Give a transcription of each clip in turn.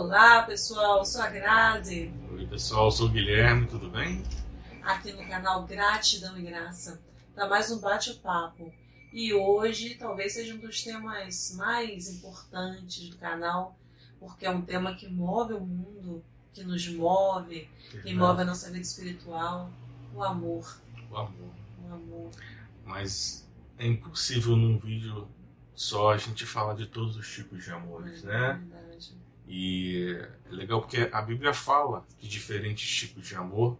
Olá pessoal, sou a Grazi. Oi pessoal, sou o Guilherme, tudo bem? Aqui no canal Gratidão e Graça, para mais um bate-papo. E hoje talvez seja um dos temas mais importantes do canal, porque é um tema que move o mundo, que nos move, que move a nossa vida espiritual, o amor. O amor. O amor. Mas é impossível num vídeo só a gente falar de todos os tipos de amores, é, né? Verdade. E é legal porque a Bíblia fala de diferentes tipos de amor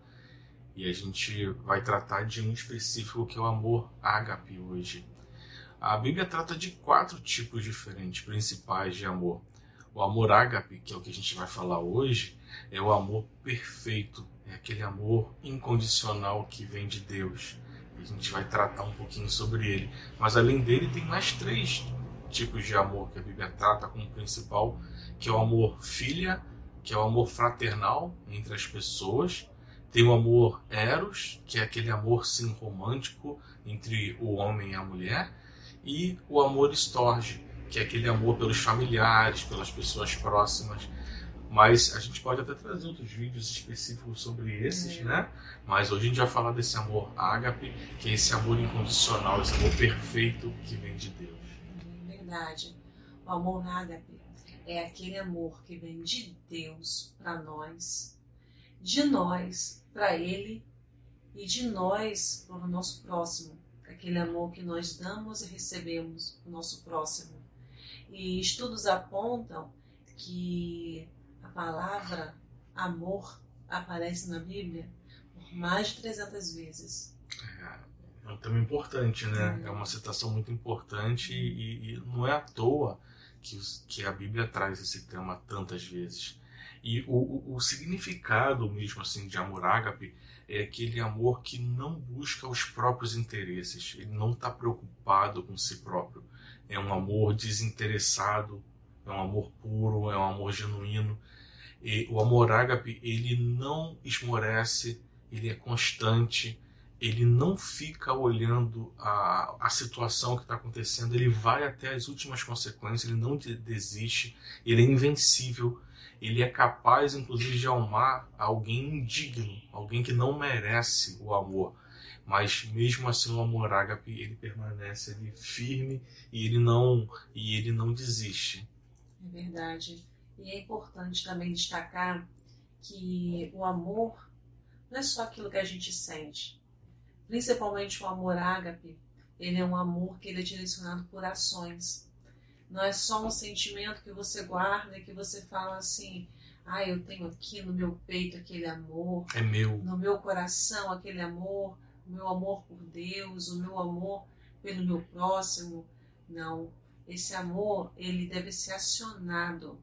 e a gente vai tratar de um específico que é o amor ágape hoje. A Bíblia trata de quatro tipos diferentes principais de amor. O amor ágape, que é o que a gente vai falar hoje, é o amor perfeito, é aquele amor incondicional que vem de Deus. A gente vai tratar um pouquinho sobre ele. Mas além dele, tem mais três tipos de amor que a Bíblia trata como principal, que é o amor filha, que é o amor fraternal entre as pessoas. Tem o amor eros, que é aquele amor sim romântico entre o homem e a mulher, e o amor estorge, que é aquele amor pelos familiares, pelas pessoas próximas. Mas a gente pode até trazer outros vídeos específicos sobre esses, É. né? Mas hoje a gente vai falar desse amor ágape, que é esse amor incondicional, esse amor perfeito que vem de Deus. É verdade. O amor ágape é aquele amor que vem de Deus para nós, de nós para Ele e de nós para o nosso próximo. Aquele amor que nós damos e recebemos do nosso próximo. E estudos apontam que a palavra amor aparece na Bíblia por mais de 300 vezes. É um tema importante, né? É uma citação muito importante e, e não é à toa que, que a Bíblia traz esse tema tantas vezes. E o, o, o significado mesmo assim de amor ágape é aquele amor que não busca os próprios interesses, ele não está preocupado com si próprio. É um amor desinteressado, é um amor puro, é um amor genuíno. E o amor ágape, ele não esmorece, ele é constante, ele não fica olhando a, a situação que está acontecendo, ele vai até as últimas consequências, ele não de- desiste, ele é invencível, ele é capaz, inclusive, de amar alguém indigno, alguém que não merece o amor. Mas mesmo assim, o amor ágape, ele permanece ali firme e ele não e ele não desiste. É verdade. E é importante também destacar que o amor não é só aquilo que a gente sente. Principalmente o amor ágape, ele é um amor que ele é direcionado por ações. Não é só um sentimento que você guarda e que você fala assim, ah, eu tenho aqui no meu peito aquele amor, É meu. no meu coração aquele amor, o meu amor por Deus, o meu amor pelo meu próximo. Não, esse amor ele deve ser acionado.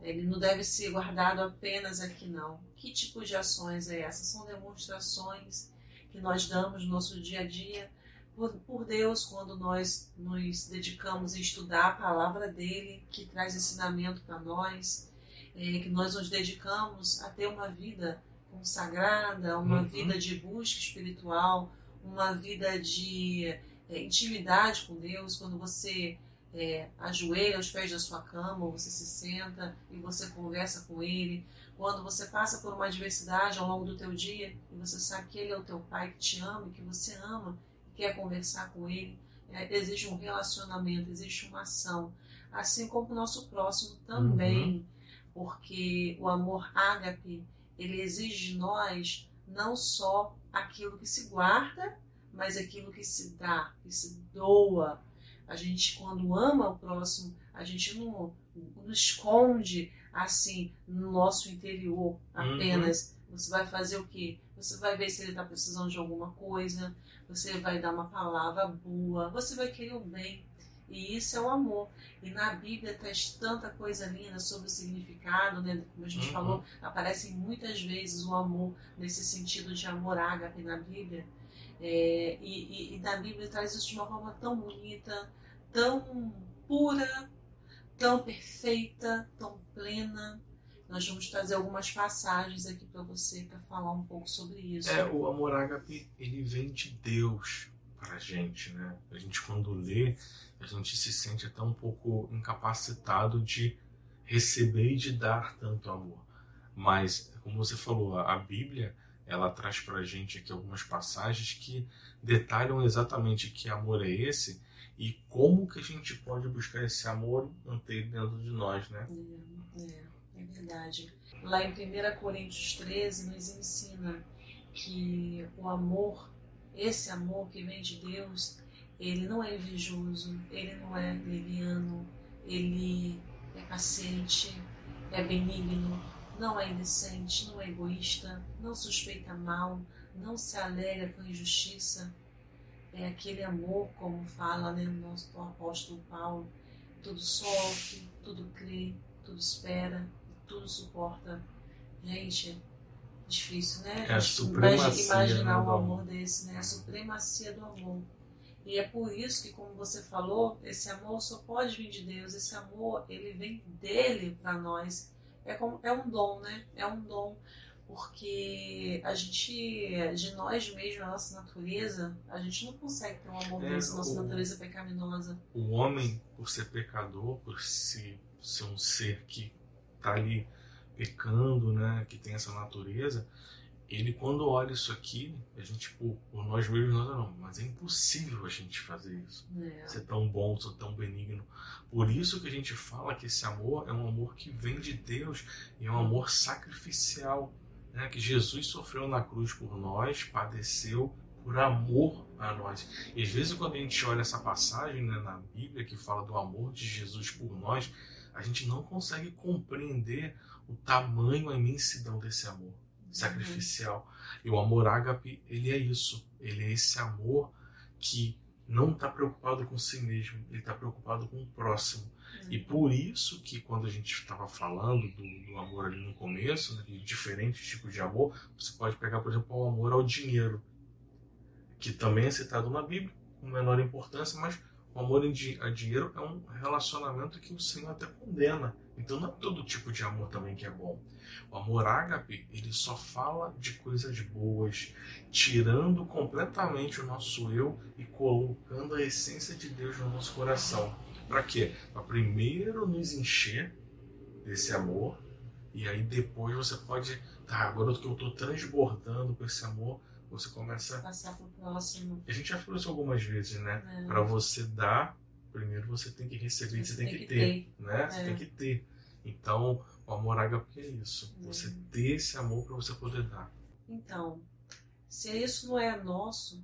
Ele não deve ser guardado apenas aqui não. Que tipo de ações é essas? São demonstrações que nós damos no nosso dia a dia por, por Deus quando nós nos dedicamos a estudar a palavra dele, que traz ensinamento para nós, é, que nós nos dedicamos a ter uma vida consagrada, uma Uhum. vida de busca espiritual, uma vida de é, intimidade com Deus, quando você é, ajoelha aos pés da sua cama, ou você se senta e você conversa com Ele, quando você passa por uma adversidade ao longo do teu dia e você sabe que Ele é o teu Pai que te ama, e que você ama, e quer conversar com Ele, é, existe um relacionamento, existe uma ação, assim como o nosso próximo também, porque o amor ágape ele exige de nós não só aquilo que se guarda, mas aquilo que se dá, que se doa. A gente, quando ama o próximo, a gente não, não esconde assim no nosso interior apenas. Você vai fazer o quê? Você vai ver se ele está precisando de alguma coisa, você vai dar uma palavra boa, você vai querer o bem. E isso é o amor. E na Bíblia traz tanta coisa linda sobre o significado, né? Como a gente Uhum. falou, aparecem muitas vezes o amor nesse sentido de amor ágape na Bíblia. É, e, e, e na Bíblia traz isso de uma forma tão bonita, tão pura, tão perfeita, tão plena. Nós vamos trazer algumas passagens aqui para você para falar um pouco sobre isso. É, o amor ágape, ele vem de Deus pra gente, né? A gente quando lê, a gente se sente até um pouco incapacitado de receber e de dar tanto amor. Mas, como você falou, a Bíblia ela traz para a gente aqui algumas passagens que detalham exatamente que amor é esse e como que a gente pode buscar esse amor manter dentro de nós, né? É, é, é verdade. Lá em 1 Coríntios 13 nos ensina que o amor, esse amor que vem de Deus, ele não é invejoso, ele não é leviano, ele é paciente, é benigno, não é indecente, não é egoísta, não suspeita mal, não se alegra com injustiça. É aquele amor, como fala né, o nosso apóstolo Paulo, tudo sofre, tudo crê, tudo espera, tudo suporta. Gente, difícil, né? É a supremacia imaginar né, um amor desse, né? A supremacia do amor. E é por isso que, como você falou, esse amor só pode vir de Deus. Esse amor, ele vem dele para nós. É, como, é um dom, né? É um dom. Porque a gente, de nós mesmos, a nossa natureza, a gente não consegue ter um amor É, desse, nossa natureza pecaminosa. O homem, por ser pecador, por se- ser um ser que está ali pecando, né, que tem essa natureza, ele quando olha isso aqui, a gente, por, por nós mesmos, nós não, mas é impossível a gente fazer isso. É. ser tão bom, ser tão benigno. Por isso que a gente fala que esse amor é um amor que vem de Deus e é um amor sacrificial, né? Que Jesus sofreu na cruz por nós, padeceu por amor a nós. E às vezes quando a gente olha essa passagem né, na Bíblia que fala do amor de Jesus por nós, a gente não consegue compreender o tamanho, a imensidão desse amor sacrificial. E o amor ágape, ele é isso. Ele é esse amor que não está preocupado com si mesmo, ele está preocupado com o próximo. E por isso que quando a gente estava falando do, do amor ali no começo, né, de diferentes tipos de amor, você pode pegar, por exemplo, o amor ao dinheiro, que também é citado na Bíblia, com menor importância, mas o amor a dinheiro é um relacionamento que o Senhor até condena. Então não é todo tipo de amor também que é bom. O amor ágape, ele só fala de coisas boas, tirando completamente o nosso eu e colocando a essência de Deus no nosso coração. Para quê? Para primeiro nos encher desse amor e aí depois você pode, tá, agora que eu estou transbordando com esse amor, você começa. Passar pro próximo. A gente já falou isso algumas vezes, né? né? Para você dar, primeiro você tem que receber, você tem, que, ter, né? Você É. tem que ter. Então, o amor ágape é isso. É. Você ter esse amor para você poder dar. Então, se isso não é nosso,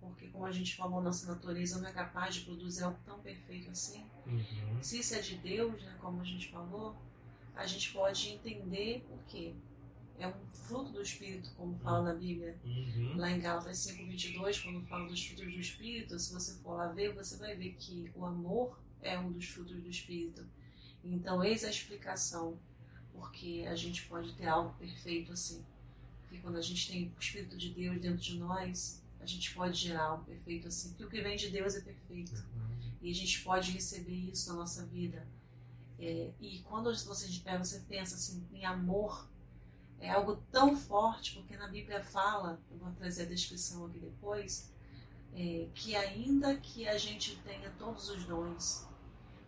porque como a gente falou, nossa natureza não é capaz de produzir algo tão perfeito assim, Uhum. se isso é de Deus, né, como a gente falou, a gente pode entender o quê? É um fruto do Espírito, como fala na Bíblia. Uhum. Lá em Gálatas 5:22, quando fala dos frutos do Espírito, se você for lá ver, você vai ver que o amor é um dos frutos do Espírito. Então, eis a explicação porque a gente pode ter algo perfeito assim. Porque quando a gente tem o Espírito de Deus dentro de nós, a gente pode gerar algo perfeito assim. Porque o que vem de Deus é perfeito. E a gente pode receber isso na nossa vida. É, e quando você, você pensa assim, em amor, é algo tão forte, porque na Bíblia fala, eu vou trazer a descrição aqui depois, é, que ainda que a gente tenha todos os dons,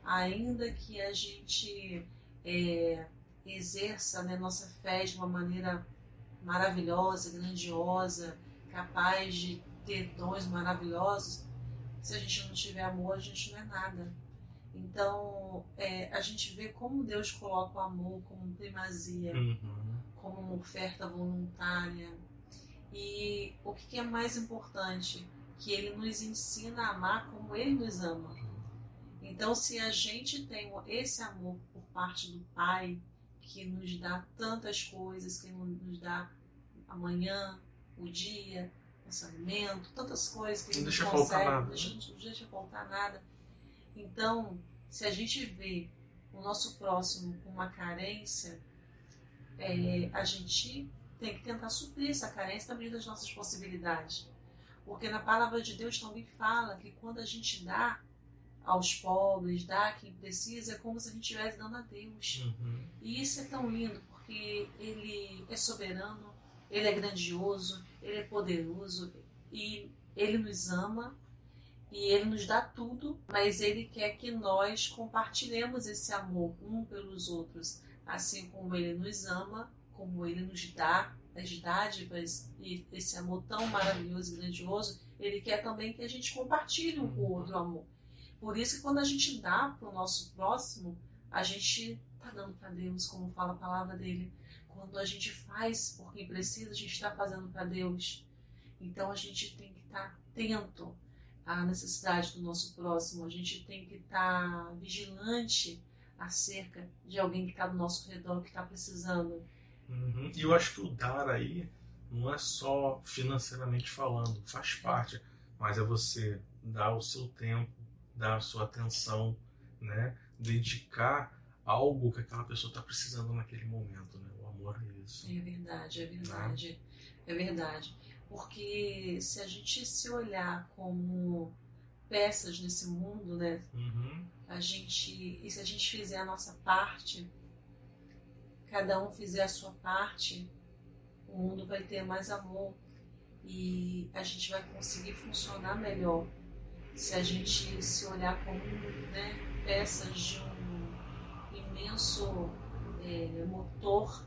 ainda que a gente é, exerça né, nossa fé de uma maneira maravilhosa, grandiosa, capaz de ter dons maravilhosos, se a gente não tiver amor, a gente não é nada. Então, é, a gente vê como Deus coloca o amor como primazia, Uhum. Como uma oferta voluntária. E o que é mais importante? Que Ele nos ensina a amar como Ele nos ama. Então, se a gente tem esse amor por parte do Pai, que nos dá tantas coisas, que nos dá amanhã, o dia, nosso alimento, tantas coisas que Não Ele deixa nos faltar consegue, nada, deixa- não deixa faltar nada. Então, se a gente vê o nosso próximo com uma carência, é, a gente tem que tentar suprir essa carência medida das nossas possibilidades. Porque na palavra de Deus também fala que quando a gente dá aos pobres, dá a quem precisa, é como se a gente estivesse dando a Deus. Uhum. E isso é tão lindo, porque Ele é soberano, Ele é grandioso, Ele é poderoso e Ele nos ama. E ele nos dá tudo, mas ele quer que nós compartilhemos esse amor um pelos outros, assim como ele nos ama, como ele nos dá as dádivas e esse amor tão maravilhoso e grandioso, ele quer também que a gente compartilhe um com o outro amor. Por isso que quando a gente dá para o nosso próximo, a gente está dando para Deus, como fala a palavra dele. Quando a gente faz por quem precisa, a gente está fazendo para Deus. Então a gente tem que estar tá atento à necessidade do nosso próximo, a gente tem que estar tá vigilante acerca de alguém que está do nosso redor, que está precisando. Uhum. E eu acho que o dar aí não é só financeiramente falando, faz parte, mas é você dar o seu tempo, dar a sua atenção, né? dedicar algo que aquela pessoa está precisando naquele momento. Né? O amor é isso. É verdade, é verdade. Né? É verdade. Porque se a gente se olhar como peças nesse mundo, né? Uhum. A gente, e se a gente fizer a nossa parte, cada um fizer a sua parte, o mundo vai ter mais amor e a gente vai conseguir funcionar melhor. Se a gente se olhar como né, peças de um imenso é, motor,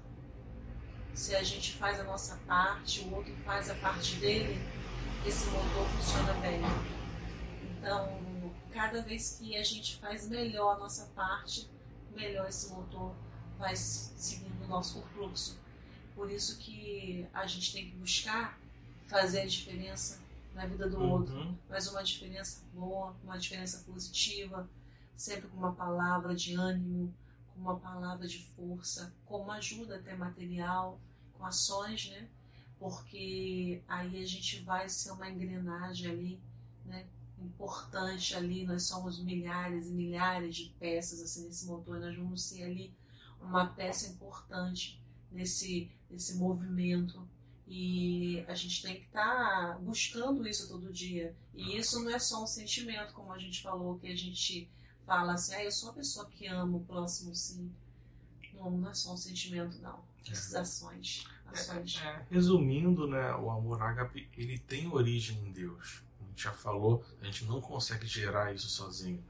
se a gente faz a nossa parte, o outro faz a parte dele, esse motor funciona bem. Então, cada vez que a gente faz melhor a nossa parte, melhor esse motor vai seguindo o nosso fluxo. Por isso que a gente tem que buscar fazer a diferença na vida do uhum. outro, mas uma diferença boa, uma diferença positiva, sempre com uma palavra de ânimo, com uma palavra de força, com uma ajuda até material, com ações, né? Porque aí a gente vai ser uma engrenagem ali, né? Importante ali, nós somos milhares e milhares de peças assim nesse motor, nós vamos ser ali uma peça importante nesse, nesse movimento. E a gente tem que estar tá buscando isso todo dia. E isso não é só um sentimento, como a gente falou, que a gente fala assim, ah, eu sou uma pessoa que ama o próximo, sim. Não, não é só um sentimento, não. Precisa é. ações. ações. É, é, resumindo, né, o amor ágape, ele tem origem em Deus. Gente já falou, a gente não consegue gerar isso sozinho.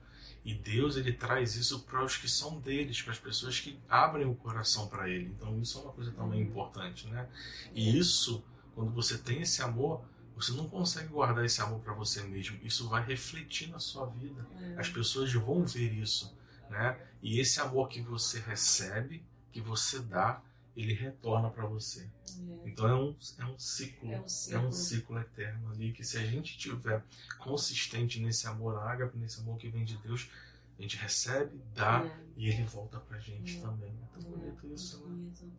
E Deus ele traz isso para os que são deles, para as pessoas que abrem o coração para Ele. Então isso é uma coisa também uhum. importante, né? E isso, quando você tem esse amor, você não consegue guardar esse amor para você mesmo. Isso vai refletir na sua vida. É. As pessoas vão ver isso, né? E esse amor que você recebe, que você dá, ele retorna para você. É. Então é um, é um ciclo, é um ciclo, é um ciclo eterno ali que se a gente tiver consistente nesse amor ágape, nesse amor que vem de Deus, a gente recebe, dá é. e ele volta pra gente é. também. É tão bonito isso. Né? Bonito.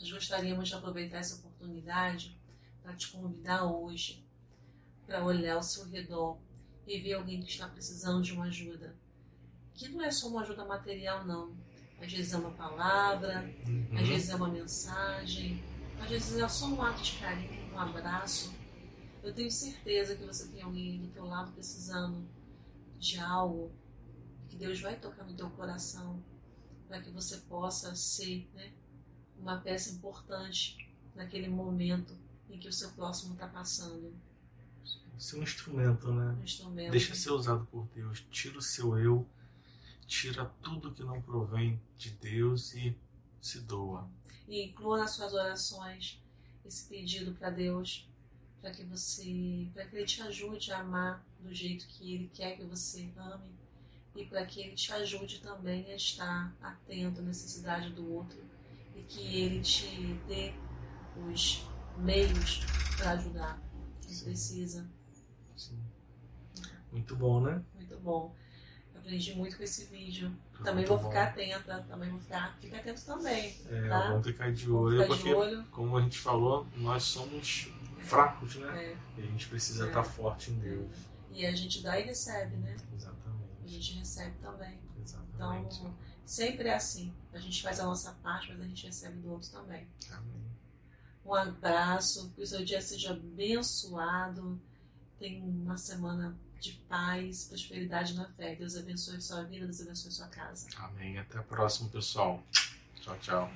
Nós gostaríamos de aproveitar essa oportunidade para te convidar hoje para olhar ao seu redor e ver alguém que está precisando de uma ajuda. Que não é só uma ajuda material, não às vezes é uma palavra, uhum. às vezes é uma mensagem, às vezes é só um ato de carinho, um abraço. Eu tenho certeza que você tem alguém do teu lado precisando de algo que Deus vai tocar no teu coração para que você possa ser né, uma peça importante naquele momento em que o seu próximo está passando. Ser um instrumento, né? Um instrumento. Deixa ser usado por Deus. Tira o seu eu tira tudo que não provém de Deus e se doa. E inclua nas suas orações esse pedido para Deus, para que você, para que ele te ajude a amar do jeito que ele quer que você ame e para que ele te ajude também a estar atento à necessidade do outro e que ele te dê os meios para ajudar quem precisa. Sim. Muito bom, né? Muito bom aprendi muito com esse vídeo. Também muito vou bom. ficar atenta, também vou ficar. Fica atento também. É, tá? vamos ficar de olho, ficar porque, de olho. como a gente falou, nós somos fracos, né? É. E a gente precisa é. estar forte em Deus. E a gente dá e recebe, né? Exatamente. A gente recebe também. Exatamente. Então, sempre é assim. A gente faz a nossa parte, mas a gente recebe do outro também. Amém. Um abraço, que o seu dia seja abençoado. Tenha uma semana de paz, prosperidade na fé. Deus abençoe sua vida, Deus abençoe sua casa. Amém. Até a próxima, pessoal. Tchau, tchau.